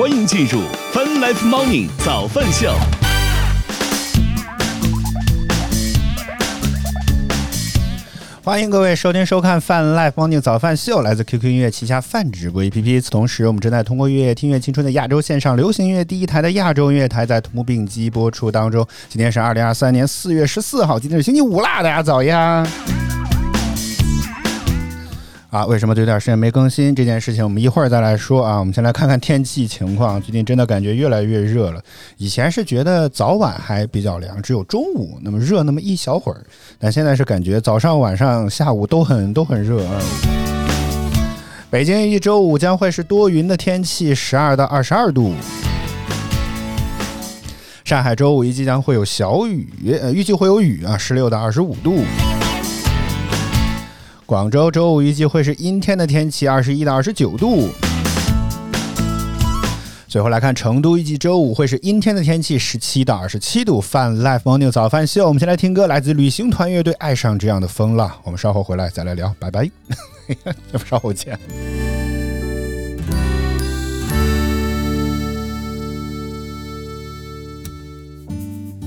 欢迎进入 Fun Life Morning 早饭秀。欢迎各位收听收看泛 Life Morning 早饭秀，来自 QQ 音乐旗下泛直播 APP。与此同时，我们正在通过月听乐青春的亚洲线上流行音乐第一台的亚洲音乐台，在同步并机播出当中。今天是二零二三年四月十四号，今天是星期五啦，大家早呀！啊，为什么有点时间没更新这件事情，我们一会儿再来说啊。我们先来看看天气情况，最近真的感觉越来越热了。以前是觉得早晚还比较凉，只有中午那么热那么一小会儿，但现在是感觉早上、晚上、下午都很都很热啊。北京一周五将会是多云的天气，十二到二十二度。上海周五一即将会有小雨，呃，预计会有雨啊，十六到二十五度。广州周五预计会是阴天的天气，二十一到二十九度。最后来看成都预计周五会是阴天的天气，十七到二十七度。饭 Live Morning 早饭秀，我们先来听歌，来自旅行团乐队《爱上这样的风浪》。我们稍后回来再来聊，拜拜，稍后见。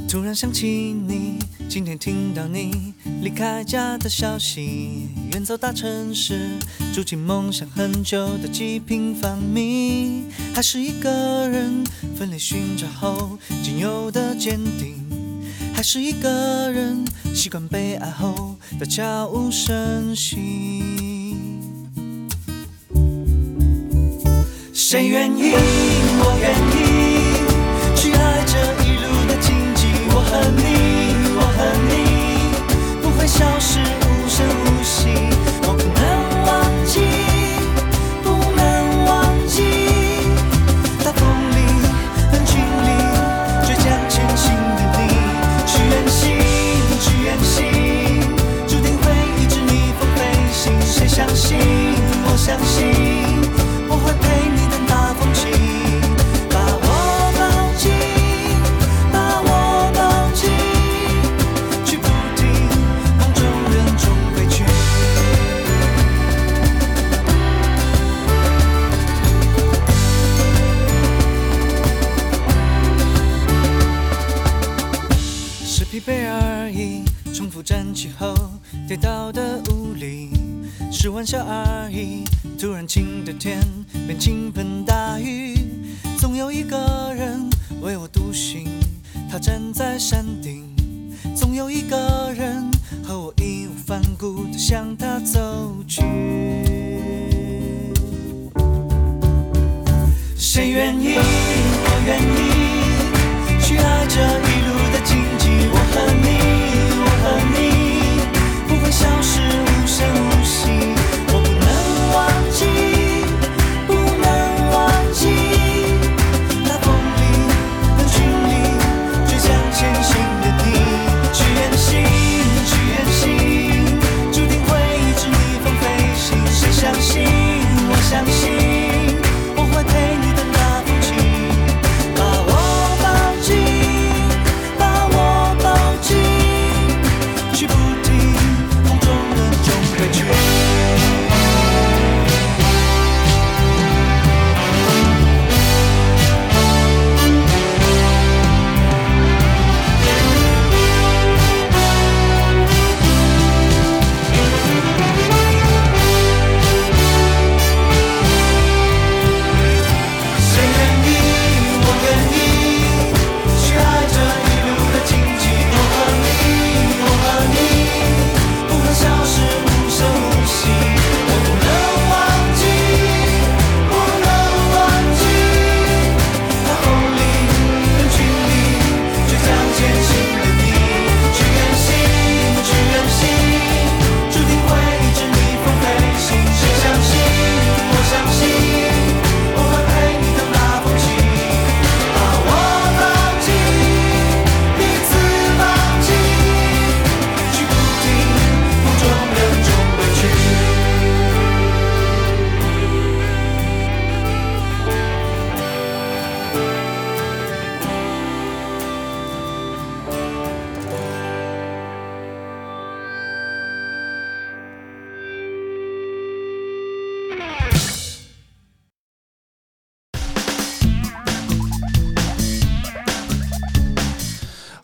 突然想起你，今天听到你离开家的消息，远走大城市，住进梦想很久的几平方米，还是一个人奋力寻找后仅有的坚定，还是一个人习惯被爱后的悄无声息。谁愿意？我愿意去爱这一路的荆棘。我和你，和你不会消失，无声无息。是玩笑而已。突然晴的天变倾盆大雨，总有一个人为我独行，他站在山顶，总有一个人和我义无反顾地向他走去。谁愿意？我愿意去爱这一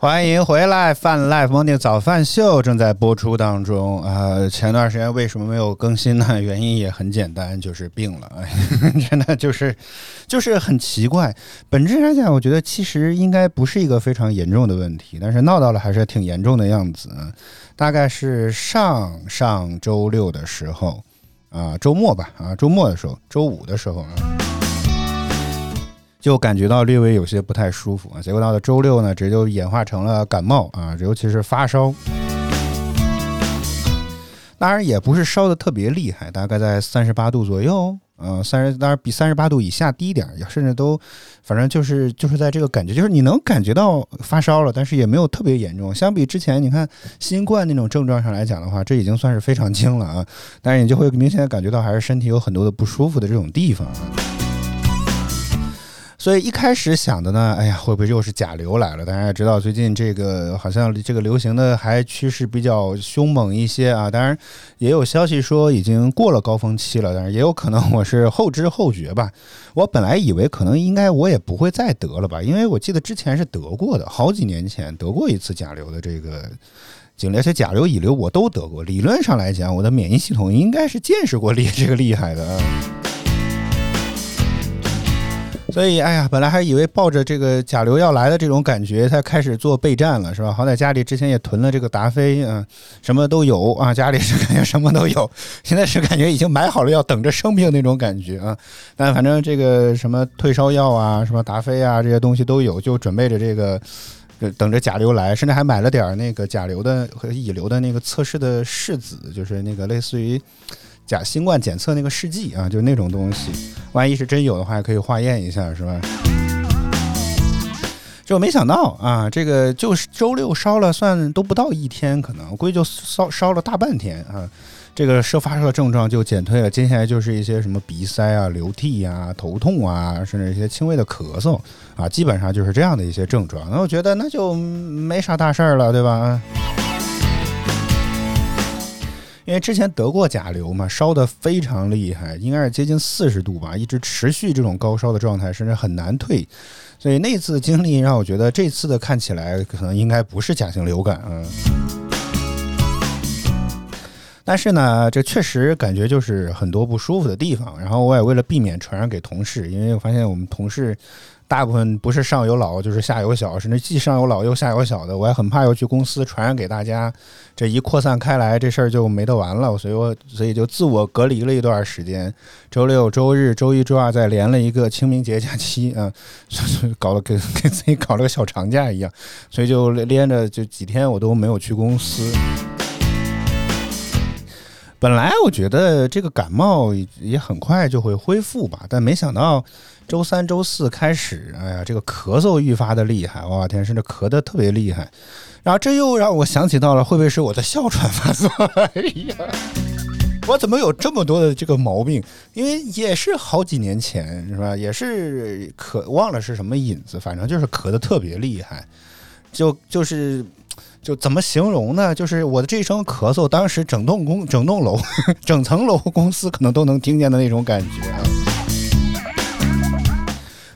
欢迎回来，饭 life Morning 早饭秀正在播出当中啊、前段时间为什么没有更新呢？原因也很简单，就是病了。哎 真的就是就是很奇怪。本质上讲，我觉得其实应该不是一个非常严重的问题，但是闹到了还是挺严重的样子。大概是上上周六的时候啊、周末吧啊，周末的时候，周五的时候啊。就感觉到略微有些不太舒服啊，结果到了周六呢，这就演化成了感冒啊，尤其是发烧。当然也不是烧的特别厉害，大概在三十八度左右，嗯、三十当然比三十八度以下低点，甚至都，反正就是就是在这个感觉，就是你能感觉到发烧了，但是也没有特别严重。相比之前你看新冠那种症状上来讲的话，这已经算是非常轻了啊，但是你就会明显感觉到还是身体有很多的不舒服的这种地方。所以一开始想的呢，哎呀，会不会又是甲流来了？大家也知道，最近这个好像这个流行的还趋势比较凶猛一些啊。当然，也有消息说已经过了高峰期了，但是也有可能我是后知后觉吧。我本来以为可能应该我也不会再得了吧，因为我记得之前是得过的，好几年前得过一次甲流的这个。经历，而且甲流、乙流我都得过。理论上来讲，我的免疫系统应该是见识过厉这个厉害的啊。所以，哎呀，本来还以为抱着这个甲流要来的这种感觉，才开始做备战了，是吧？好歹家里之前也囤了这个达菲，嗯、什么都有啊，家里是感觉什么都有。现在是感觉已经买好了，要等着生病那种感觉啊。但反正这个什么退烧药啊，什么达菲啊，这些东西都有，就准备着这个。等着甲流来，甚至还买了点那个甲流的和乙流的那个测试的试纸，就是那个类似于假新冠检测那个试剂啊，就是那种东西。万一是真有的话，可以化验一下，是吧？就没想到啊，这个就是周六烧了，算都不到一天，可能估计就烧烧了大半天啊。这个射发烧的症状就减退了，接下来就是一些什么鼻塞啊、流涕啊、头痛啊，甚至一些轻微的咳嗽啊，基本上就是这样的一些症状。那我觉得那就没啥大事儿了，对吧？因为之前得过甲流嘛，烧得非常厉害，应该是接近四十度吧，一直持续这种高烧的状态，甚至很难退。所以那次经历让我觉得这次的看起来可能应该不是甲型流感，嗯。但是呢，这确实感觉就是很多不舒服的地方。然后我也为了避免传染给同事，因为我发现我们同事大部分不是上有老就是下有小，甚至既上有老又下有小的，我也很怕又去公司传染给大家。这一扩散开来，这事儿就没得完了。所以我所以就自我隔离了一段时间，周六、周日、周一、周二再连了一个清明节假期啊，搞了给给自己搞了个小长假一样，所以就连着就几天我都没有去公司。本来我觉得这个感冒也很快就会恢复吧，但没想到周三、周四开始，哎呀，这个咳嗽愈发的厉害，哇天，甚至咳得特别厉害。然后这又让我想起到了，会不会是我的哮喘发作？哎呀，我怎么有这么多的这个毛病？因为也是好几年前，是吧？也是咳，忘了是什么引子，反正就是咳得特别厉害，就就是。就怎么形容呢？就是我的这一声咳嗽，当时整栋公、整栋楼、整层楼公司可能都能听见的那种感觉。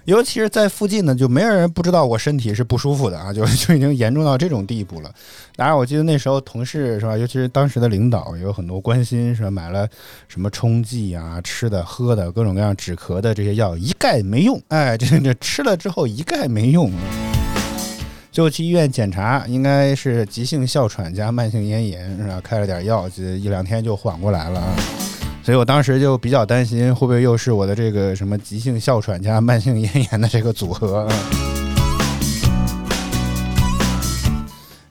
尤其是在附近呢，就没有人不知道我身体是不舒服的啊，就就已经严重到这种地步了。当然，我记得那时候同事是吧，尤其是当时的领导也有很多关心，是吧？买了什么冲剂啊、吃的、喝的各种各样止咳的这些药，一概没用。哎，这这吃了之后一概没用。就去医院检查，应该是急性哮喘加慢性咽炎，是吧？开了点药，这一两天就缓过来了啊。所以我当时就比较担心，会不会又是我的这个什么急性哮喘加慢性咽炎的这个组合嗯？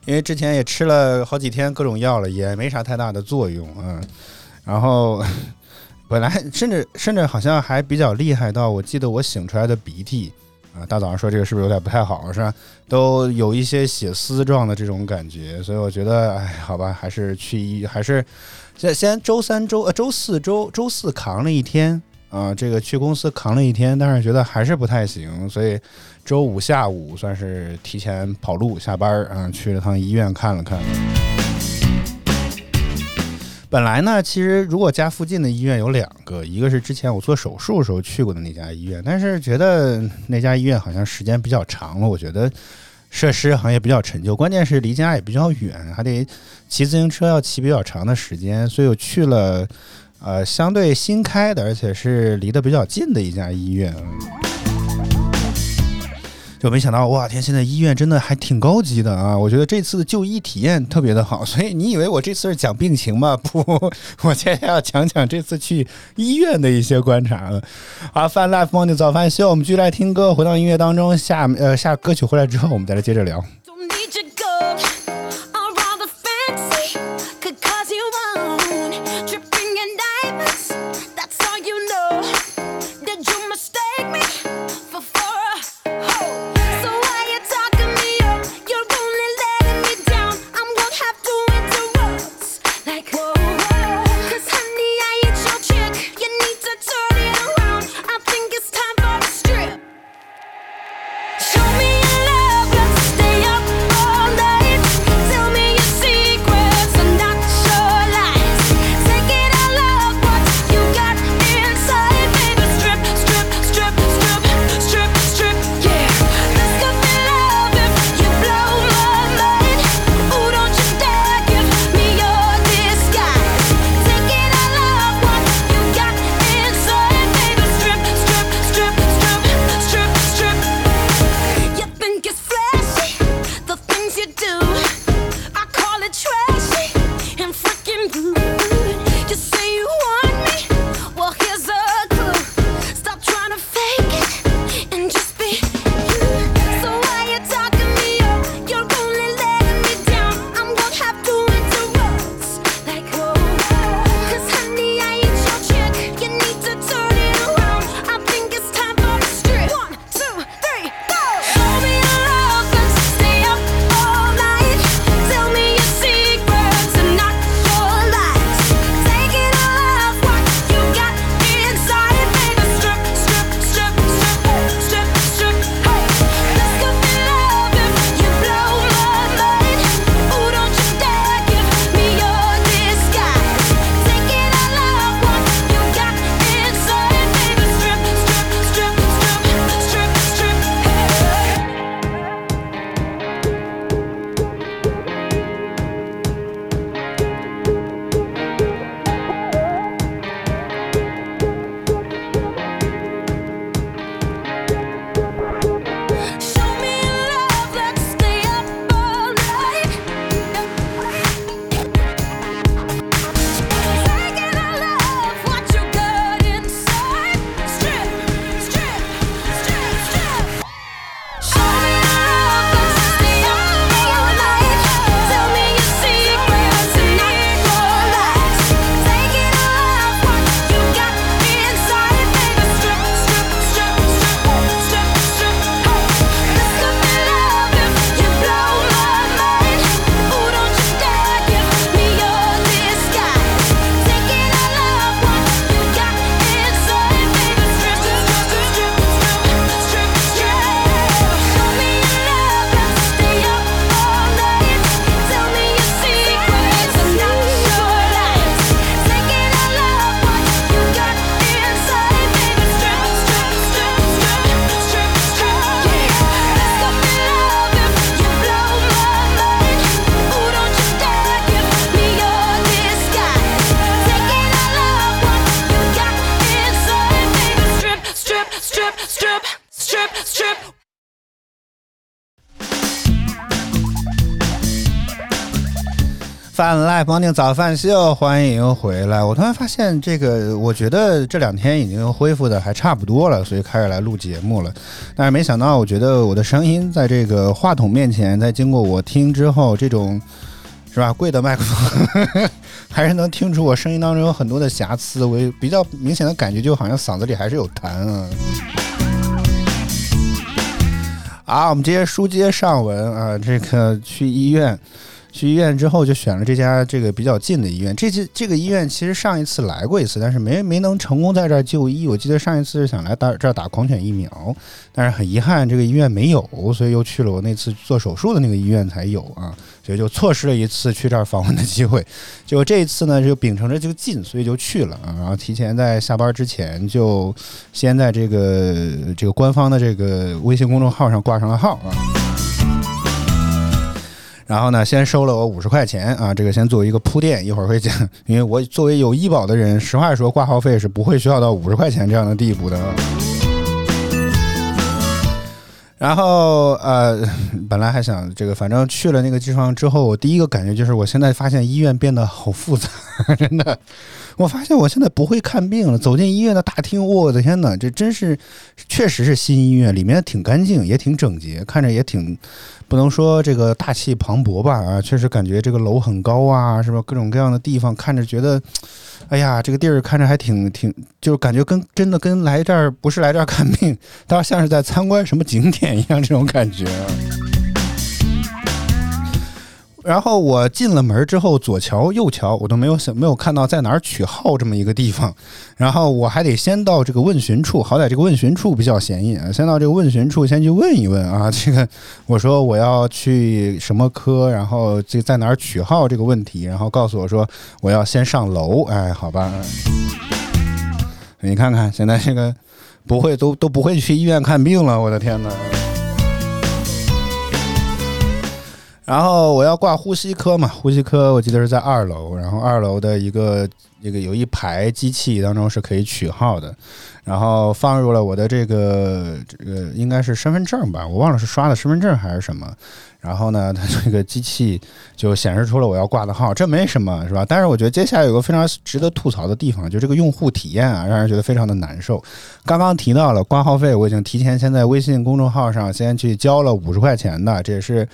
因为之前也吃了好几天各种药了，也没啥太大的作用嗯。然后本来甚至甚至好像还比较厉害到，我记得我擤出来的鼻涕。啊，大早上说这个是不是有点不太好，是吧？都有一些血丝状的这种感觉，所以我觉得，哎，好吧，还是去医，还是先先周三周呃周四周周四扛了一天啊，这个去公司扛了一天，但是觉得还是不太行，所以周五下午算是提前跑路下班啊，去了趟医院看了看。本来呢，其实如果家附近的医院有两个，一个是之前我做手术的时候去过的那家医院，但是觉得那家医院好像时间比较长了，我觉得设施好像也比较陈旧，关键是离家也比较远，还得骑自行车要骑比较长的时间，所以我去了，呃，相对新开的，而且是离得比较近的一家医院。就没想到，哇天！现在医院真的还挺高级的啊！我觉得这次的就医体验特别的好。所以你以为我这次是讲病情吗？不，我今天要讲讲这次去医院的一些观察了。好，Fun Life Morning 早饭秀，我们继续来听歌，回到音乐当中。下呃下歌曲回来之后，我们再来接着聊。饭 Live Morning 早饭秀，欢迎回来！我突然发现，这个我觉得这两天已经恢复的还差不多了，所以开始来录节目了。但是没想到，我觉得我的声音在这个话筒面前，在经过我听之后，这种是吧贵的麦克风，还是能听出我声音当中有很多的瑕疵。我有比较明显的感觉，就好像嗓子里还是有痰啊。啊，我们接着书接上文 啊，这个去医院。去医院之后就选了这家这个比较近的医院。这这这个医院其实上一次来过一次，但是没没能成功在这儿就医。我记得上一次是想来打这儿打狂犬疫苗，但是很遗憾这个医院没有，所以又去了我那次做手术的那个医院才有啊，所以就错失了一次去这儿访问的机会。结果这一次呢，就秉承着这个近，所以就去了啊。然后提前在下班之前就先在这个这个官方的这个微信公众号上挂上了号啊。然后呢，先收了我五十块钱啊，这个先作为一个铺垫，一会儿会讲。因为我作为有医保的人，实话说，挂号费是不会需要到五十块钱这样的地步的。然后呃，本来还想这个，反正去了那个地方之后，我第一个感觉就是，我现在发现医院变得好复杂，真的。我发现我现在不会看病了。走进医院的大厅，我的天哪，这真是，确实是新医院，里面挺干净，也挺整洁，看着也挺，不能说这个大气磅礴吧啊，确实感觉这个楼很高啊，是吧？各种各样的地方，看着觉得，哎呀，这个地儿看着还挺挺，就感觉跟真的跟来这儿不是来这儿看病，倒像是在参观什么景点一样，这种感觉。然后我进了门之后，左瞧右瞧，我都没有想没有看到在哪儿取号这么一个地方。然后我还得先到这个问询处，好歹这个问询处比较显眼，先到这个问询处先去问一问啊。这个我说我要去什么科，然后这在哪儿取号这个问题，然后告诉我说我要先上楼。哎，好吧，你看看现在这个不会都都不会去医院看病了，我的天哪！然后我要挂呼吸科嘛，呼吸科我记得是在二楼，然后二楼的一个那个有一排机器当中是可以取号的，然后放入了我的这个这个应该是身份证吧，我忘了是刷的身份证还是什么，然后呢，它这个机器就显示出了我要挂的号，这没什么是吧？但是我觉得接下来有个非常值得吐槽的地方，就这个用户体验啊，让人觉得非常的难受。刚刚提到了挂号费，我已经提前先在微信公众号上先去交了五十块钱的，这也是。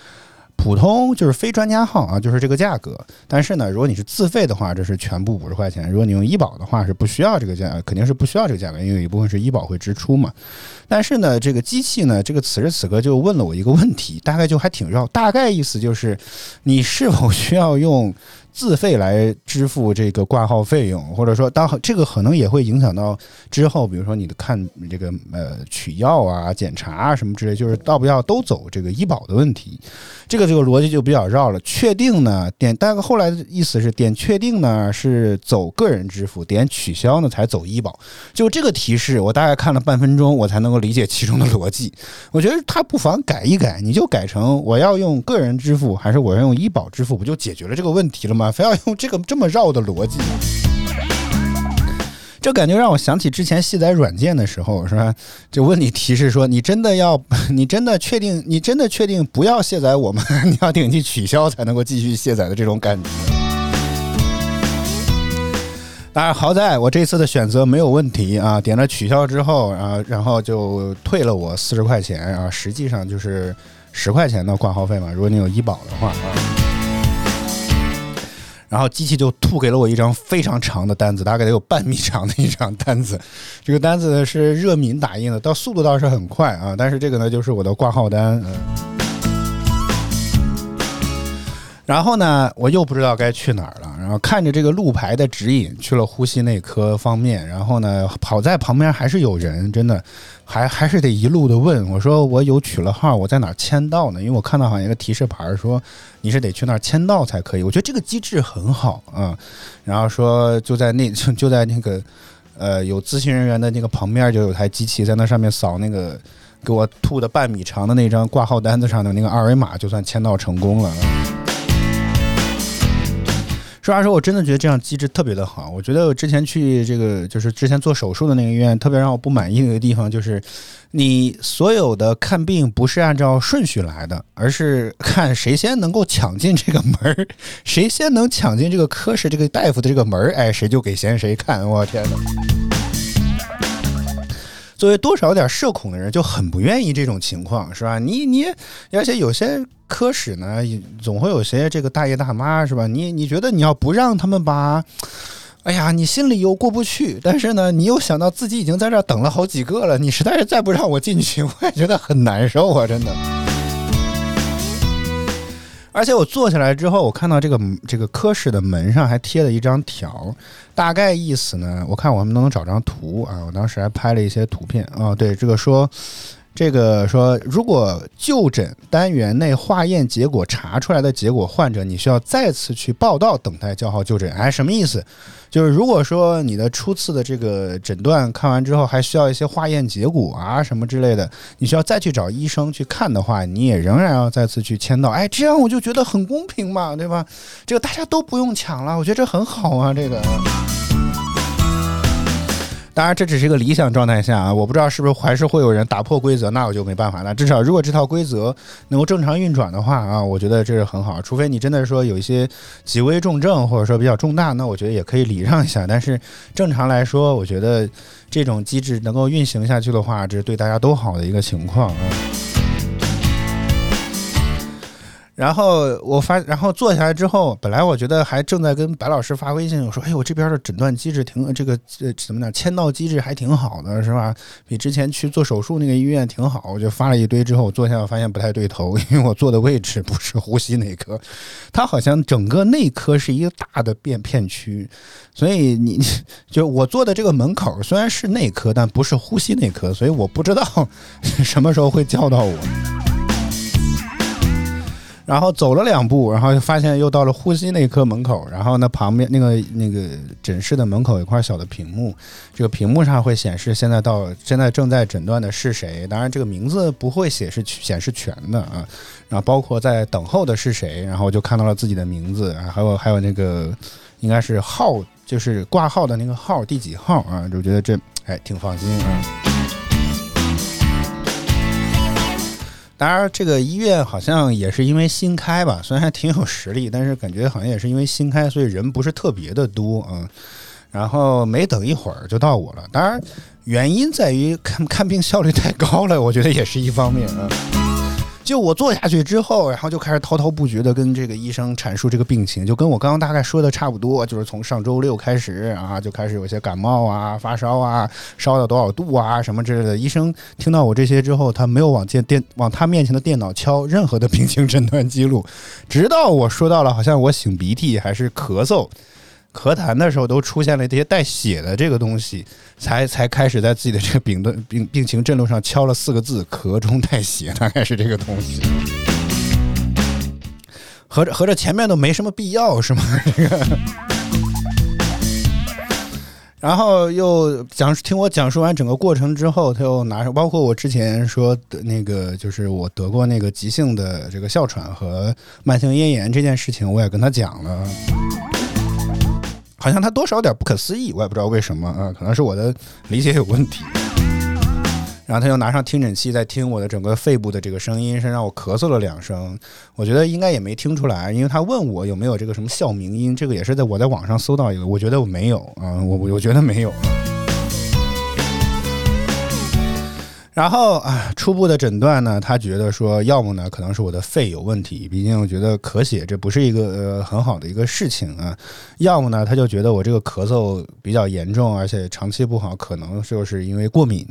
普通就是非专家号啊，就是这个价格。但是呢，如果你是自费的话，这是全部五十块钱。如果你用医保的话，是不需要这个价，肯定是不需要这个价格，因为有一部分是医保会支出嘛。但是呢，这个机器呢，这个此时此刻就问了我一个问题，大概就还挺绕，大概意思就是，你是否需要用？自费来支付这个挂号费用，或者说，当这个可能也会影响到之后，比如说你的看这个呃取药啊、检查啊什么之类，就是要不要都走这个医保的问题，这个这个逻辑就比较绕了。确定呢，点，但后来的意思是点确定呢是走个人支付，点取消呢才走医保。就这个提示，我大概看了半分钟，我才能够理解其中的逻辑。我觉得他不妨改一改，你就改成我要用个人支付，还是我要用医保支付，不就解决了这个问题了吗？非要用这个这么绕的逻辑，这感觉让我想起之前卸载软件的时候，是吧？就问你提示说，你真的要，你真的确定，你真的确定不要卸载我们？你要点击取消才能够继续卸载的这种感觉。当然，好在我这次的选择没有问题啊！点了取消之后啊，然后就退了我四十块钱啊，实际上就是十块钱的挂号费嘛。如果你有医保的话啊。然后机器就吐给了我一张非常长的单子，大概得有半米长的一张单子。这个单子是热敏打印的，到速度倒是很快啊。但是这个呢，就是我的挂号单。嗯。然后呢，我又不知道该去哪儿了。然后看着这个路牌的指引，去了呼吸内科方面。然后呢，跑在旁边还是有人，真的。还还是得一路的问我说我有取了号我在哪儿签到呢？因为我看到好像一个提示牌说你是得去那儿签到才可以。我觉得这个机制很好啊。然后说就在那 就在那个呃有咨询人员的那个旁边就有台机器在那上面扫那个给我吐的半米长的那张挂号单子上的那个二维码，就算签到成功了。实话说，我真的觉得这样机制特别的好。我觉得我之前去这个就是之前做手术的那个医院，特别让我不满意的一个地方就是，你所有的看病不是按照顺序来的，而是看谁先能够抢进这个门儿，谁先能抢进这个科室这个大夫的这个门儿，哎，谁就给先谁看。我天哪！作为多少有点社恐的人，就很不愿意这种情况，是吧？你你，而且有些科室呢，总会有些这个大爷大妈，是吧？你你觉得你要不让他们把，哎呀，你心里又过不去，但是呢，你又想到自己已经在这等了好几个了，你实在是再不让我进去，我也觉得很难受啊，真的。而且我坐下来之后，我看到这个这个科室的门上还贴了一张条，大概意思呢，我看我们能不能找张图啊？我当时还拍了一些图片啊。对，这个说这个说，如果就诊单元内化验结果查出来的结果，患者你需要再次去报到，等待叫号就诊。哎，什么意思？就是如果说你的初次的这个诊断看完之后，还需要一些化验结果啊什么之类的，你需要再去找医生去看的话，你也仍然要再次去签到。哎，这样我就觉得很公平嘛，对吧？这个大家都不用抢了，我觉得这很好啊，这个。当然，这只是一个理想状态下啊，我不知道是不是还是会有人打破规则，那我就没办法了。至少如果这套规则能够正常运转的话啊，我觉得这是很好。除非你真的说有一些极危重症或者说比较重大，那我觉得也可以礼让一下。但是正常来说，我觉得这种机制能够运行下去的话，这是对大家都好的一个情况啊。然后我发，然后坐下来之后，本来我觉得还正在跟白老师发微信，我说：“哎，我这边的诊断机制挺这个呃怎么讲，签到机制还挺好的，是吧？比之前去做手术那个医院挺好。”我就发了一堆之后，我坐下我发现不太对头，因为我坐的位置不是呼吸内科，它好像整个内科是一个大的变片区，所以你 就我坐的这个门口虽然是内科，但不是呼吸内科，所以我不知道 什么时候会叫到我。然后走了两步，然后发现又到了呼吸内科门口。然后呢，旁边那个那个诊室的门口有一块小的屏幕，这个屏幕上会显示现在到现在正在诊断的是谁。当然，这个名字不会显示显示全的啊。然后包括在等候的是谁，然后就看到了自己的名字，还有还有那个应该是号，就是挂号的那个号第几号啊？就觉得这哎挺放心啊。当然，这个医院好像也是因为新开吧，虽然还挺有实力，但是感觉好像也是因为新开，所以人不是特别的多啊。然后没等一会儿就到我了，当然原因在于看看病效率太高了，我觉得也是一方面啊。就我坐下去之后，然后就开始滔滔不绝的跟这个医生阐述这个病情，就跟我刚刚大概说的差不多，就是从上周六开始啊，就开始有些感冒啊、发烧啊、烧到多少度啊什么之类的。医生听到我这些之后，他没有往电电往他面前的电脑敲任何的病情诊断记录，直到我说到了好像我擤鼻涕还是咳嗽。咳痰的时候都出现了这些带血的这个东西，才才开始在自己的这个病的病病情阵路上敲了四个字“咳中带血”，大概是这个东西。合着合着前面都没什么必要是吗？这个。然后又讲听我讲述完整个过程之后，他又拿上包括我之前说的那个，就是我得过那个急性的这个哮喘和慢性咽炎这件事情，我也跟他讲了。好像他多少有点不可思议，我也不知道为什么啊，可能是我的理解有问题。然后他又拿上听诊器在听我的整个肺部的这个声音，是让我咳嗽了两声。我觉得应该也没听出来，因为他问我有没有这个什么哮鸣音，这个也是在我在网上搜到一个，我觉得我没有啊，我我觉得没有。然后啊，初步的诊断呢，他觉得说，要么呢可能是我的肺有问题，毕竟我觉得咳血这不是一个呃很好的一个事情啊；要么呢，他就觉得我这个咳嗽比较严重，而且长期不好，可能就是因为过敏。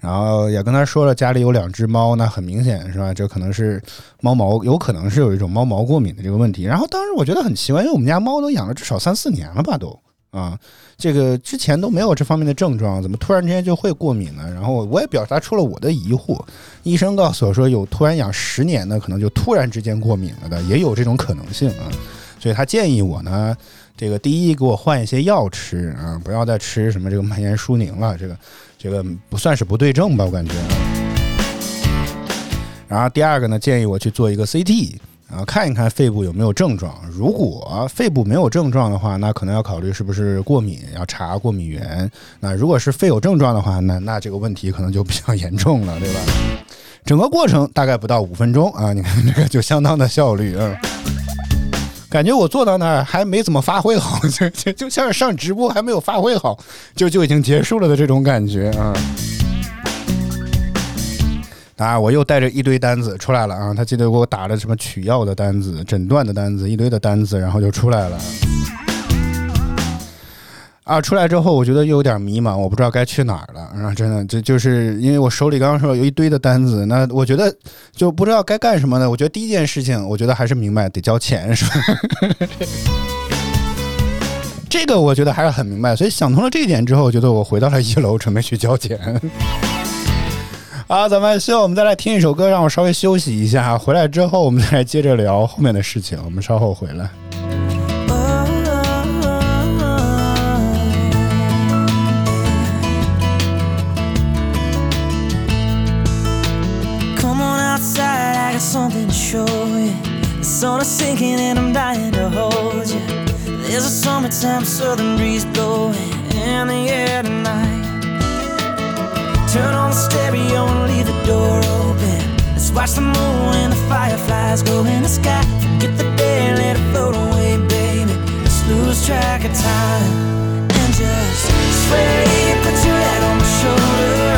然后也跟他说了，家里有两只猫，那很明显是吧？这可能是猫毛，有可能是有一种猫毛过敏的这个问题。然后当时我觉得很奇怪，因为我们家猫都养了至少三四年了吧，都。啊，这个之前都没有这方面的症状，怎么突然之间就会过敏呢？然后我也表达出了我的疑惑。医生告诉我说，有突然养十年的，可能就突然之间过敏了的，也有这种可能性啊。所以他建议我呢，这个第一给我换一些药吃啊，不要再吃什么这个蔓延舒宁了，这个这个不算是不对症吧，我感觉。然后第二个呢，建议我去做一个 CT。然后看一看肺部有没有症状，如果肺部没有症状的话，那可能要考虑是不是过敏，要查过敏源。那如果是肺有症状的话，那那这个问题可能就比较严重了，对吧？整个过程大概不到五分钟啊，你看这个就相当的效率啊。感觉我坐到那儿还没怎么发挥好，就就就像是上直播还没有发挥好，就就已经结束了的这种感觉啊。啊！我又带着一堆单子出来了啊！他记得给我打了什么取药的单子、诊断的单子，一堆的单子，然后就出来了。啊！出来之后，我觉得又有点迷茫，我不知道该去哪儿了。然后真的，就就是因为我手里刚刚说有一堆的单子，那我觉得就不知道该干什么呢。我觉得第一件事情，我觉得还是明白得交钱，是吧？这个我觉得还是很明白，所以想通了这一点之后，我觉得我回到了一楼，准备去交钱。好，咱们秀，我们再来听一首歌，让我稍微休息一下。回来之后，我们再来接着聊后面的事情。我们稍后回来。Come on outside, I got something to show you. The sun is sinking and I'm dying to hold you. There's a summertime southern breeze blowing in the air tonight. Turn on the stereo and leave the door open. Let's watch the moon and the fireflies go in the sky. Forget the day, let it float away, baby. Let's lose track of time and just sway. Put your head on my shoulder.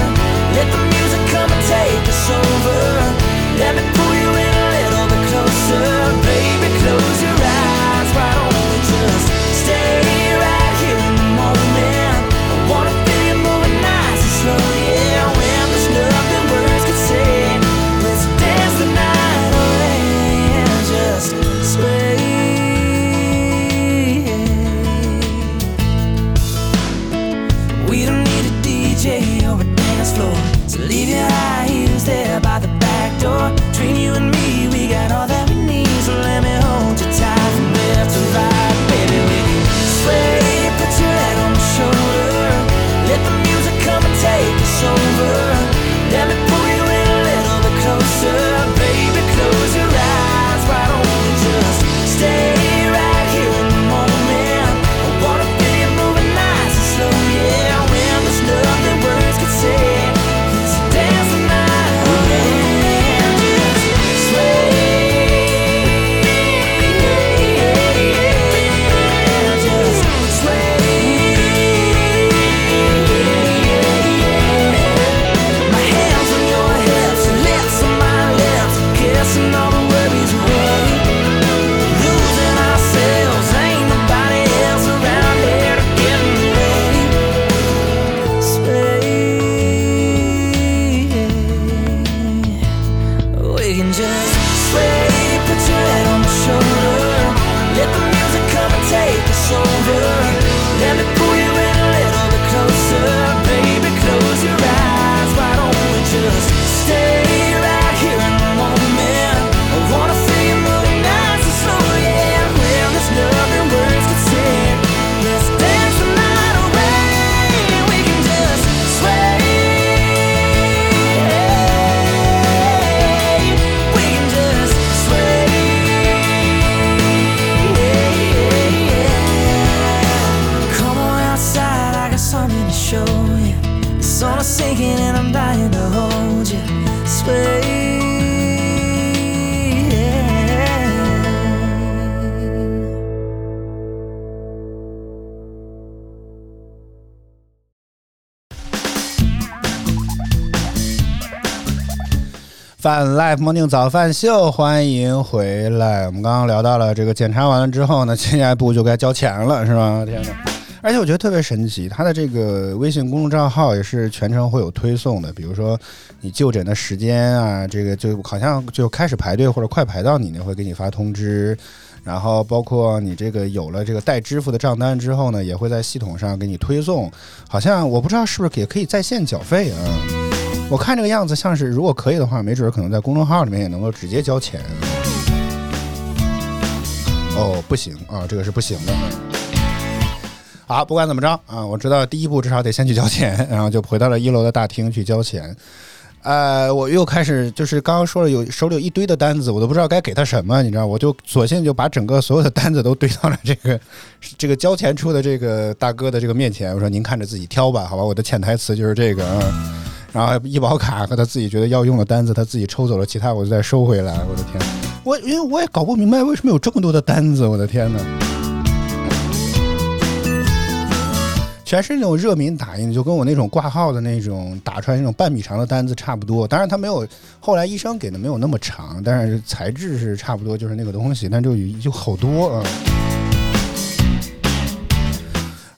Let the music come and take us over. Let me pull you in 饭 Live Morning 早饭秀，欢迎回来。我们刚刚聊到了这个检查完了之后呢，接下一步就该交钱了，是吧？天哪！而且我觉得特别神奇，它的这个微信公众账号也是全程会有推送的，比如说你就诊的时间啊，这个就好像就开始排队或者快排到你那，会给你发通知。然后包括你这个有了这个待支付的账单之后呢，也会在系统上给你推送。好像我不知道是不是也可以在线缴费啊？我看这个样子像是，如果可以的话，没准儿可能在公众号里面也能够直接交钱。哦，不行啊，这个是不行的。好，不管怎么着啊，我知道第一步至少得先去交钱，然后就回到了一楼的大厅去交钱。呃，我又开始就是刚刚说了有手里有一堆的单子，我都不知道该给他什么，你知道，我就索性就把整个所有的单子都堆到了这个这个交钱处的这个大哥的这个面前，我说您看着自己挑吧，好吧，我的潜台词就是这个啊。然后医保卡和他自己觉得要用的单子，他自己抽走了，其他我就再收回来。我的天，我因为我也搞不明白为什么有这么多的单子，我的天呐。全是那种热敏打印，就跟我那种挂号的那种打出来那种半米长的单子差不多。当然，它没有后来医生给的没有那么长，但是材质是差不多，就是那个东西，但就有就好多啊。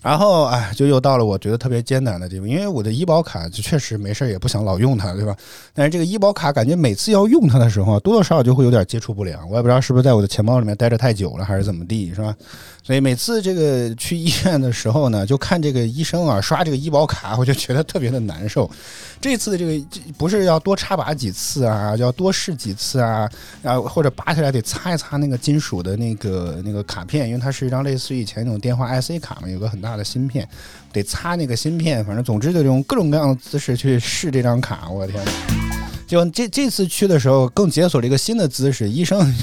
然后哎，就又到了我觉得特别艰难的地方，因为我的医保卡就确实没事儿也不想老用它，对吧？但是这个医保卡感觉每次要用它的时候，多多少少就会有点接触不良，我也不知道是不是在我的钱包里面待着太久了，还是怎么地，是吧？所以每次这个去医院的时候呢，就看这个医生啊刷这个医保卡，我就觉得特别的难受。这次的这个不是要多插拔几次啊，要多试几次啊，然后或者拔起来得擦一擦那个金属的那个那个卡片，因为它是一张类似于以前那种电话 IC 卡嘛，有个很大的芯片，得擦那个芯片。反正总之就用各种各样的姿势去试这张卡，我的天！就这这次去的时候，更解锁了一个新的姿势。医生，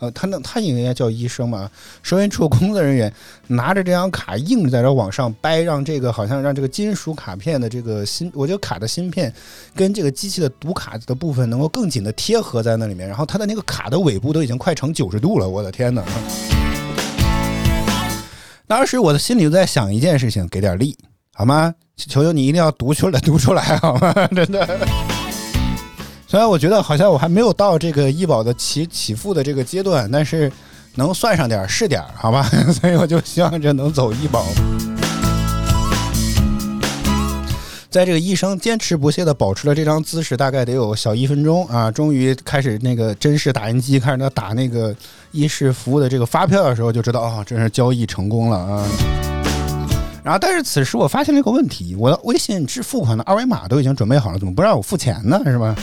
呃，他那他应该叫医生嘛，收银处工作人员拿着这张卡硬在这往上掰，让这个好像让这个金属卡片的这个芯，我觉得卡的芯片跟这个机器的读卡的部分能够更紧的贴合在那里面。然后它的那个卡的尾部都已经快成九十度了，我的天哪！当时我的心里就在想一件事情，给点力好吗？求求你一定要读出来，读出来好吗？真的。虽然我觉得好像我还没有到这个医保的起起付的这个阶段，但是能算上点儿是点儿，好吧？所以我就希望这能走医保。在这个医生坚持不懈的保持了这张姿势，大概得有小一分钟啊，终于开始那个真实打印机开始那打那个医事服务的这个发票的时候，就知道啊，真是交易成功了啊。然后，但是此时我发现了一个问题，我的微信支付款的二维码都已经准备好了，怎么不让我付钱呢？是吧？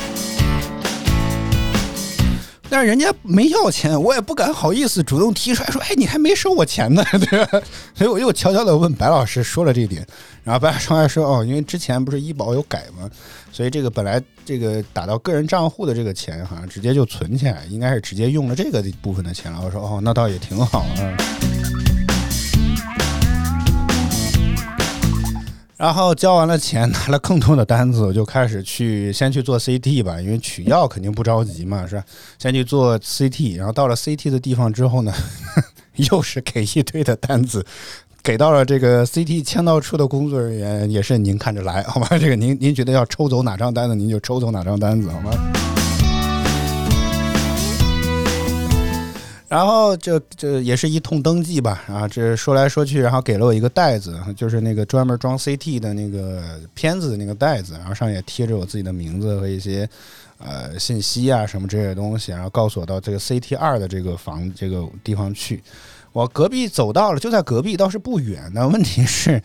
但是人家没要钱，我也不敢好意思主动提出来说，哎，你还没收我钱呢，对吧？所以我又悄悄的问白老师说了这一点，然后白老师还说，哦，因为之前不是医保有改吗？所以这个本来这个打到个人账户的这个钱，好像直接就存起来，应该是直接用了这个部分的钱了。我说，哦，那倒也挺好啊。然后交完了钱，拿了更多的单子，我就开始去先去做 CT 吧，因为取药肯定不着急嘛，是吧？先去做 CT，然后到了 CT 的地方之后呢，又是给一堆的单子，给到了这个 CT 签到处的工作人员，也是您看着来，好吗？这个您您觉得要抽走哪张单子，您就抽走哪张单子，好吗？然后这这也是一通登记吧，啊，这说来说去，然后给了我一个袋子，就是那个专门装 CT 的那个片子的那个袋子，然后上也贴着我自己的名字和一些呃信息啊什么这些东西，然后告诉我到这个 CT 二的这个房这个地方去。我隔壁走到了，就在隔壁，倒是不远。但问题是。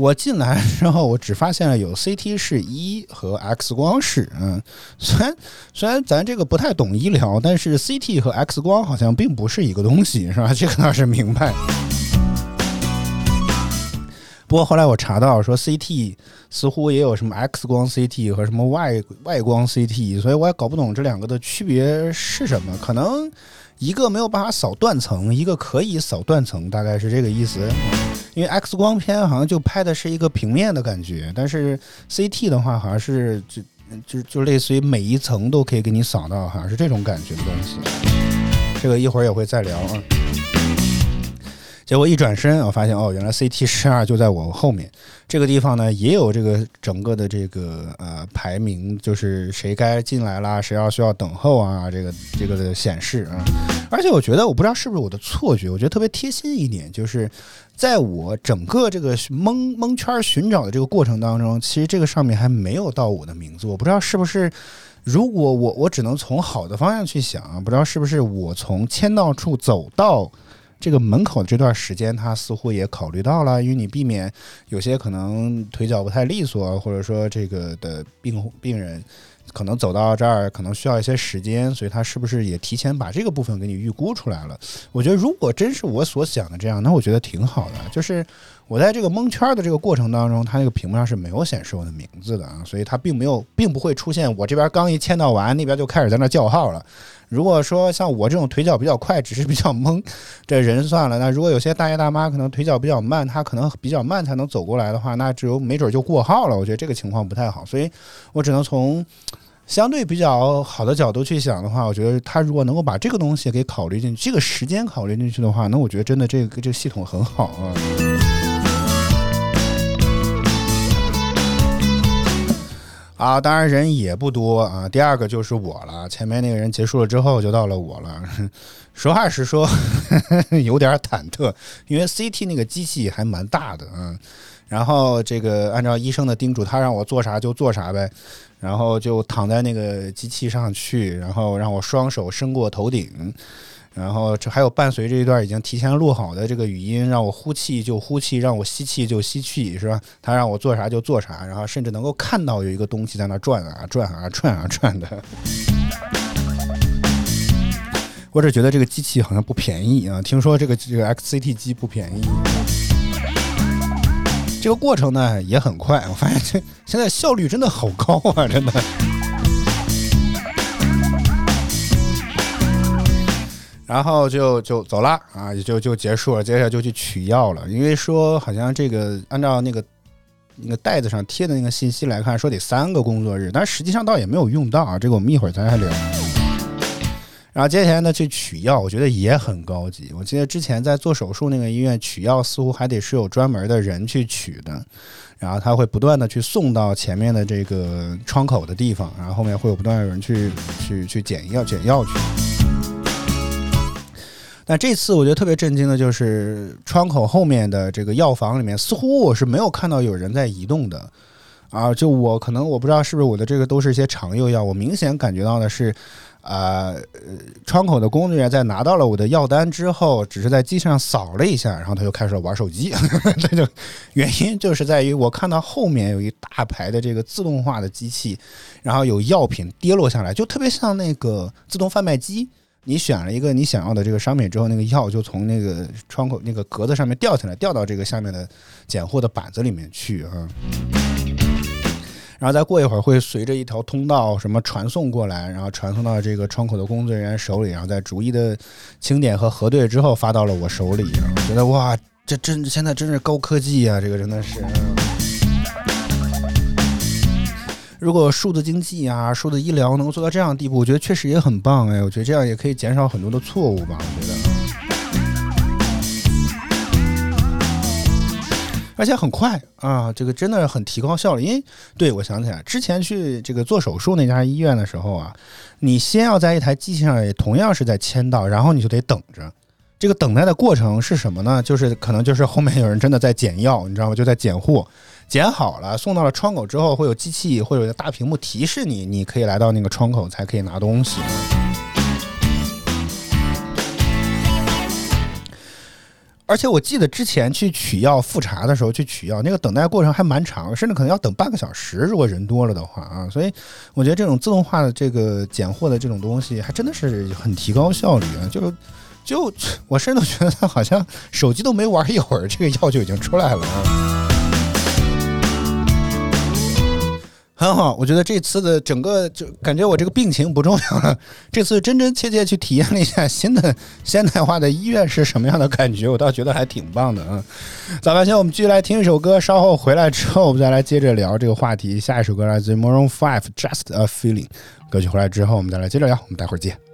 我进来之后，我只发现了有 CT 室一和 X 光室。嗯，虽然虽然咱这个不太懂医疗，但是 CT 和 X 光好像并不是一个东西，是吧？这个倒是明白。不过后来我查到说，CT 似乎也有什么 X 光 CT 和什么外外光 CT，所以我也搞不懂这两个的区别是什么。可能一个没有办法扫断层，一个可以扫断层，大概是这个意思。因为 X 光片好像就拍的是一个平面的感觉，但是 CT 的话好像是就就就类似于每一层都可以给你扫到，好像是这种感觉的东西。这个一会儿也会再聊啊。结果一转身，我发现哦，原来 CT 十二就在我后面。这个地方呢，也有这个整个的这个呃排名，就是谁该进来啦，谁要需要等候啊，这个这个的显示啊。而且我觉得，我不知道是不是我的错觉，我觉得特别贴心一点，就是在我整个这个蒙蒙圈寻找的这个过程当中，其实这个上面还没有到我的名字。我不知道是不是，如果我我只能从好的方向去想啊，不知道是不是我从签到处走到。这个门口这段时间，他似乎也考虑到了，因为你避免有些可能腿脚不太利索，或者说这个的病病人可能走到这儿可能需要一些时间，所以他是不是也提前把这个部分给你预估出来了？我觉得如果真是我所想的这样，那我觉得挺好的。就是我在这个蒙圈的这个过程当中，它那个屏幕上是没有显示我的名字的啊，所以它并没有，并不会出现我这边刚一签到完，那边就开始在那叫号了。如果说像我这种腿脚比较快，只是比较懵，这人算了。那如果有些大爷大妈可能腿脚比较慢，他可能比较慢才能走过来的话，那只有没准就过号了。我觉得这个情况不太好，所以我只能从相对比较好的角度去想的话，我觉得他如果能够把这个东西给考虑进去，这个时间考虑进去的话，那我觉得真的这个这个系统很好啊。啊，当然人也不多啊。第二个就是我了，前面那个人结束了之后就到了我了。实话实说，有点忐忑，因为 CT 那个机器还蛮大的嗯。然后这个按照医生的叮嘱，他让我做啥就做啥呗。然后就躺在那个机器上去，然后让我双手伸过头顶，然后这还有伴随着一段已经提前录好的这个语音，让我呼气就呼气，让我吸气就吸气，是吧？他让我做啥就做啥，然后甚至能够看到有一个东西在那转啊转啊转啊转的。我只觉得这个机器好像不便宜啊，听说这个这个 XCT 机不便宜。这个过程呢也很快，我发现这现在效率真的好高啊，真的。然后就就走了啊，也就就结束了，接下来就去取药了。因为说好像这个按照那个那个袋子上贴的那个信息来看，说得三个工作日，但实际上倒也没有用到啊。这个我们一会儿再来聊。然后接下来呢去取药，我觉得也很高级。我记得之前在做手术那个医院取药，似乎还得是有专门的人去取的，然后他会不断的去送到前面的这个窗口的地方，然后后面会有不断有人去去去捡药捡药去。那这次我觉得特别震惊的就是窗口后面的这个药房里面，似乎我是没有看到有人在移动的啊。就我可能我不知道是不是我的这个都是一些常用药，我明显感觉到的是。啊，窗口的工作人员在拿到了我的药单之后，只是在机上扫了一下，然后他就开始玩手机。这就原因就是在于我看到后面有一大排的这个自动化的机器，然后有药品跌落下来，就特别像那个自动贩卖机。你选了一个你想要的这个商品之后，那个药就从那个窗口那个格子上面掉下来，掉到这个下面的拣货的板子里面去啊。然后再过一会儿会随着一条通道什么传送过来，然后传送到这个窗口的工作人员手里，然后再逐一的清点和核对之后发到了我手里。我觉得哇，这真现在真是高科技啊！这个真的是。如果数字经济啊、数字医疗能够做到这样的地步，我觉得确实也很棒哎。我觉得这样也可以减少很多的错误吧。我觉得。而且很快啊，这个真的很提高效率。因为对我想起来，之前去这个做手术那家医院的时候啊，你先要在一台机器上也同样是在签到，然后你就得等着。这个等待的过程是什么呢？就是可能就是后面有人真的在捡药，你知道吗？就在捡货，捡好了送到了窗口之后，会有机器会有一个大屏幕提示你，你可以来到那个窗口才可以拿东西。而且我记得之前去取药复查的时候，去取药那个等待过程还蛮长，甚至可能要等半个小时。如果人多了的话啊，所以我觉得这种自动化的这个拣货的这种东西，还真的是很提高效率啊！就就我甚至觉得好像手机都没玩一会儿，这个药就已经出来了啊。很好，我觉得这次的整个就感觉我这个病情不重要了。这次真真切切去体验了一下新的现代化的医院是什么样的感觉，我倒觉得还挺棒的啊。早饭前我们继续来听一首歌，稍后回来之后我们再来接着聊这个话题。下一首歌来自 Maroon Five Just a Feeling，歌曲回来之后我们再来接着聊，我们待会儿见。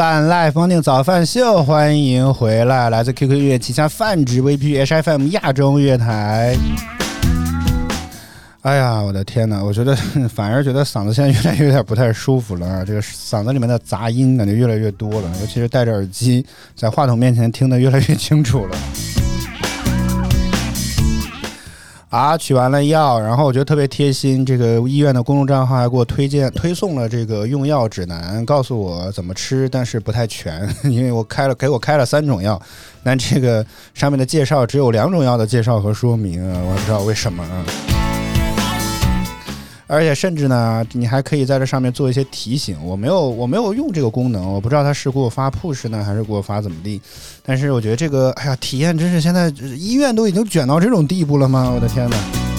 泛 Life Morning 早饭秀，欢迎回来，来自 QQ 音乐旗下泛指 VP HFM 亚洲乐台。哎呀，我的天呐，我觉得 反而觉得嗓子现在越来越有点不太舒服了！这个嗓子里面的杂音感觉越来越多了，尤其是戴着耳机在话筒面前听得越来越清楚了。啊，取完了药，然后我觉得特别贴心，这个医院的公众账号还给我推荐推送了这个用药指南，告诉我怎么吃，但是不太全，因为我开了给我开了三种药，但这个上面的介绍只有两种药的介绍和说明，我也不知道为什么。而且甚至呢，你还可以在这上面做一些提醒。我没有，我没有用这个功能，我不知道他是给我发 push 呢，还是给我发怎么地。但是我觉得这个，哎呀，体验真是现在医院都已经卷到这种地步了吗？我的天哪！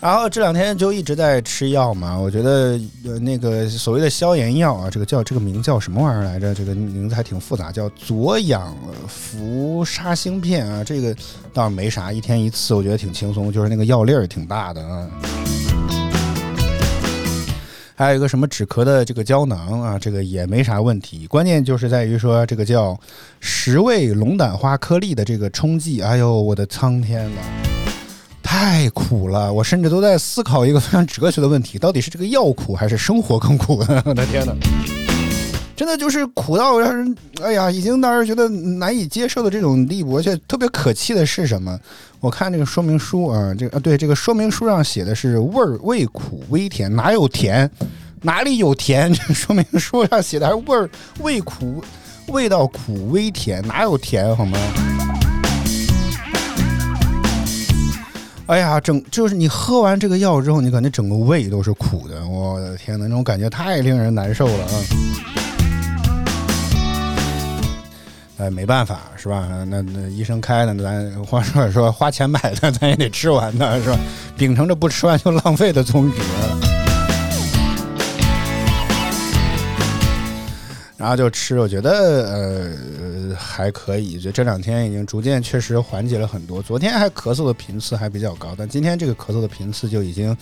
然后这两天就一直在吃药嘛，我觉得那个所谓的消炎药啊，这个叫这个名叫什么玩意儿来着？这个名字还挺复杂，叫左氧氟沙星片啊，这个倒是没啥，一天一次，我觉得挺轻松，就是那个药粒儿挺大的啊。还有一个什么止咳的这个胶囊啊，这个也没啥问题，关键就是在于说这个叫十味龙胆花颗粒的这个冲剂，哎呦我的苍天呐！太苦了，我甚至都在思考一个非常哲学的问题：到底是这个药苦还是生活更苦？我的天哪，真的就是苦到让人哎呀，已经让人觉得难以接受的这种地步。而且特别可气的是什么？我看这个说明书啊，这个啊对，这个说明书上写的是味儿 味苦微甜，哪有甜？哪里有甜？这说明书上写的还味儿味苦，味道苦微甜，哪有甜好吗？哎呀，整就是你喝完这个药之后，你感觉整个胃都是苦的，我的天呐，那种感觉太令人难受了啊！哎，没办法是吧？那那医生开的，咱话说说花钱买的，咱也得吃完的是吧？秉承着不吃完就浪费的宗旨。然后就吃，我觉得呃还可以，就这两天已经逐渐确实缓解了很多。昨天还咳嗽的频次还比较高，但今天这个咳嗽的频次就已经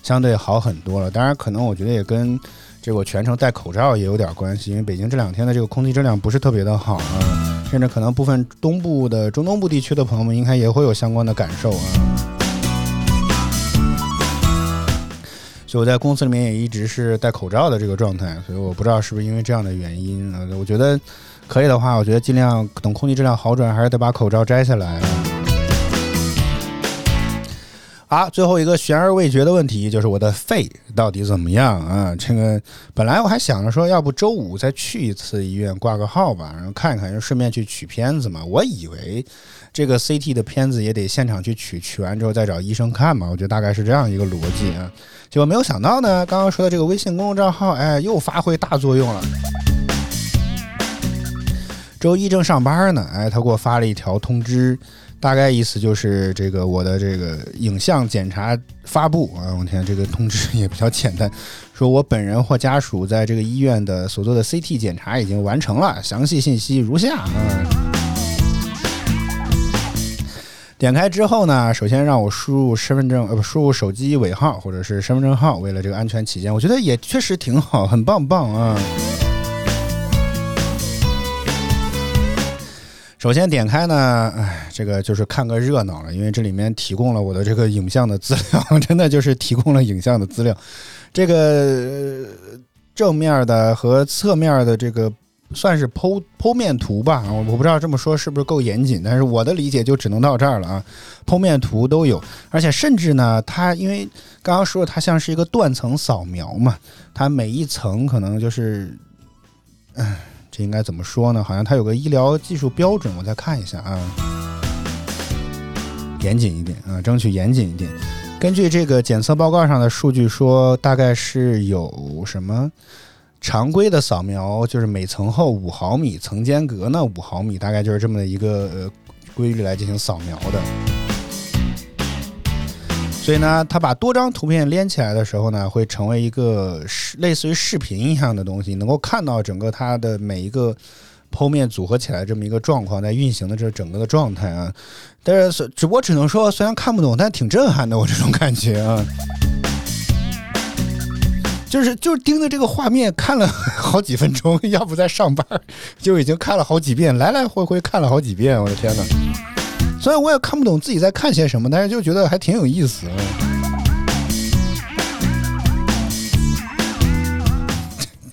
相对好很多了。当然，可能我觉得也跟这个我全程戴口罩也有点关系，因为北京这两天的这个空气质量不是特别的好啊，甚至可能部分东部的中东部地区的朋友们应该也会有相关的感受啊。就我在公司里面也一直是戴口罩的这个状态，所以我不知道是不是因为这样的原因啊。我觉得可以的话，我觉得尽量等空气质量好转，还是得把口罩摘下来好，最后一个悬而未决的问题就是我的肺到底怎么样啊？这个本来我还想着说，要不周五再去一次医院挂个号吧，然后看一看，顺便去取片子嘛。我以为这个 CT 的片子也得现场去取，取完之后再找医生看嘛。我觉得大概是这样一个逻辑啊。结果没有想到呢，刚刚说的这个微信公众账号，哎，又发挥大作用了。周一正上班呢，哎，他给我发了一条通知，大概意思就是这个我的这个影像检查发布啊，我天，这个通知也比较简单，说我本人或家属在这个医院的所做的 CT 检查已经完成了，详细信息如下嗯。点开之后呢，首先让我输入身份证，呃，不，输入手机尾号或者是身份证号，为了这个安全起见，我觉得也确实挺好，很棒棒啊。首先点开呢，哎，这个就是看个热闹了，因为这里面提供了我的这个影像的资料，真的就是提供了影像的资料。这个正面的和侧面的这个算是剖剖面图吧，我我不知道这么说是不是够严谨，但是我的理解就只能到这儿了啊。剖面图都有，而且甚至呢，它因为刚刚说它像是一个断层扫描嘛，它每一层可能就是，嗯，这应该怎么说呢？好像它有个医疗技术标准，我再看一下啊，严谨一点啊，争取严谨一点。根据这个检测报告上的数据说，大概是有什么常规的扫描，就是每层厚五毫米，层间隔呢五毫米，大概就是这么的一个呃规律来进行扫描的。所以呢，它把多张图片连起来的时候呢，会成为一个视类似于视频一样的东西，能够看到整个它的每一个剖面组合起来这么一个状况，在运行的这整个的状态啊。但是，只我只能说，虽然看不懂，但挺震撼的，我这种感觉啊。就是就是盯着这个画面看了好几分钟，要不在上班就已经看了好几遍，来来回回看了好几遍，我的天哪！虽然我也看不懂自己在看些什么，但是就觉得还挺有意思。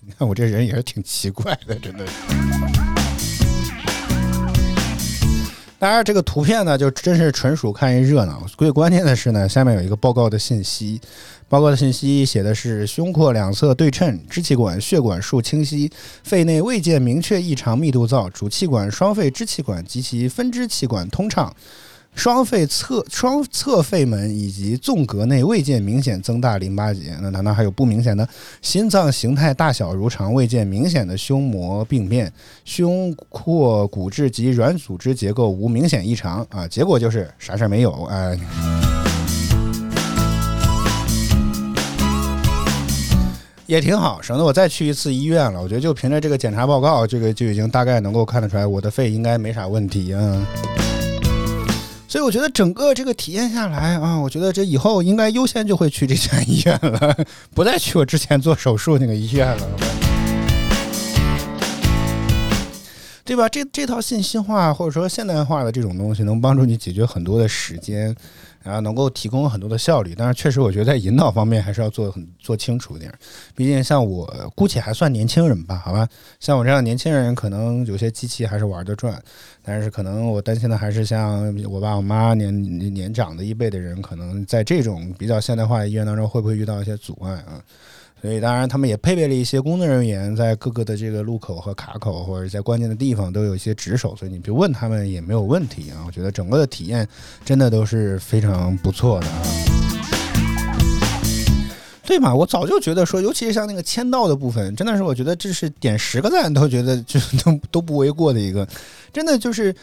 你看我这人也是挺奇怪的，真的。当然，这个图片呢，就真是纯属看一热闹。最关键的是呢，下面有一个报告的信息，报告的信息写的是胸廓两侧对称，支气管、血管束清晰，肺内未见明确异常密度灶，主气管、双肺支气管及其分支气管通畅。双肺侧双侧肺门以及纵隔内未见明显增大淋巴结，那难道还有不明显的心脏形态大小如常，未见明显的胸膜病变，胸廓骨质及软组织结构无明显异常啊？结果就是啥事儿没有啊。也挺好，省得我再去一次医院了。我觉得就凭着这个检查报告，这个就已经大概能够看得出来，我的肺应该没啥问题啊。所以我觉得整个这个体验下来啊，我觉得这以后应该优先就会去这家医院了，不再去我之前做手术那个医院了，对吧？这这套信息化或者说现代化的这种东西，能帮助你解决很多的时间，然后能够提供很多的效率。但是确实，我觉得在引导方面还是要做很做清楚一点。毕竟像我姑且还算年轻人吧，好吧，像我这样年轻人，可能有些机器还是玩得转。但是可能我担心的还是像我爸我妈年年长的一辈的人，可能在这种比较现代化的医院当中，会不会遇到一些阻碍啊？所以当然他们也配备了一些工作人员，在各个的这个路口和卡口或者在关键的地方都有一些值守，所以你去问他们也没有问题啊。我觉得整个的体验真的都是非常不错的啊。对嘛？我早就觉得说，尤其是像那个签到的部分，真的是我觉得这是点十个赞都觉得就都都不为过的一个。真的就是，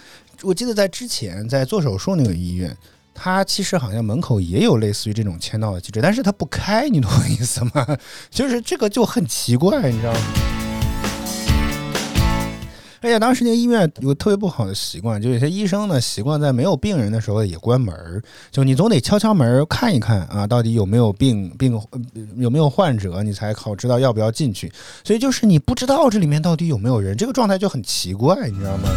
我记得在之前在做手术那个医院，它其实好像门口也有类似于这种签到的机制，但是它不开，你懂我意思吗？就是这个就很奇怪，你知道吗？而且当时那个医院有个特别不好的习惯，就有些医生呢习惯在没有病人的时候也关门，就你总得敲敲门看一看啊，到底有没有病病有没有患者，你才好知道要不要进去。所以就是你不知道这里面到底有没有人，这个状态就很奇怪，你知道吗？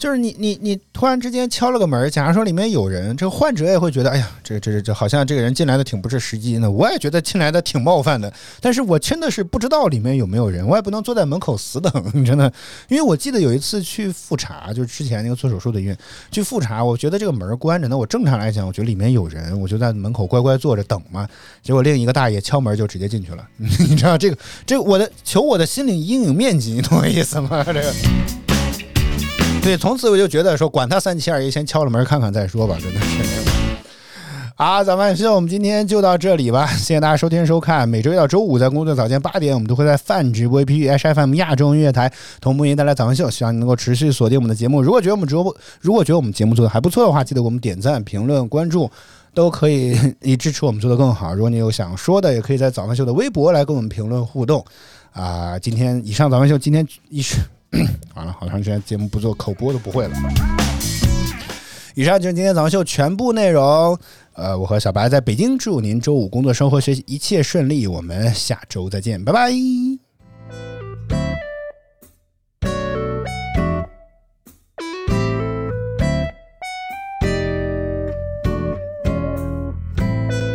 就是你你你突然之间敲了个门，假如说里面有人，这个患者也会觉得，哎呀，这这这好像这个人进来的挺不是时机呢。我也觉得进来的挺冒犯的，但是我真的是不知道里面有没有人，我也不能坐在门口死等，真的。因为我记得有一次去复查，就是之前那个做手术的医院去复查，我觉得这个门关着那，我正常来讲，我觉得里面有人，我就在门口乖乖坐着等嘛。结果另一个大爷敲门就直接进去了，你知道这个这个我的求我的心理阴影面积，你懂我意思吗？这个。对，从此我就觉得说，管他三七二十一，先敲了门看看再说吧，真的是。好，咱们秀，我们今天就到这里吧，谢谢大家收听收看。每周一到周五在工作早间八点，我们都会在泛直播 APP HFM 亚洲音乐台同步为您带来早安秀，希望你能够持续锁定我们的节目。如果觉得我们直播，如果觉得我们节目做的还不错的话，记得给我们点赞、评论、关注。都可以以支持我们做得更好。如果你有想说的，也可以在早饭秀的微博来跟我们评论互动。啊、今天以上早饭秀今天一是 完了，好长时间节目不做口播都不会了。以上就是今天早上秀全部内容。呃，我和小白在北京，祝您周五工作、生活、学习一切顺利。我们下周再见，拜拜。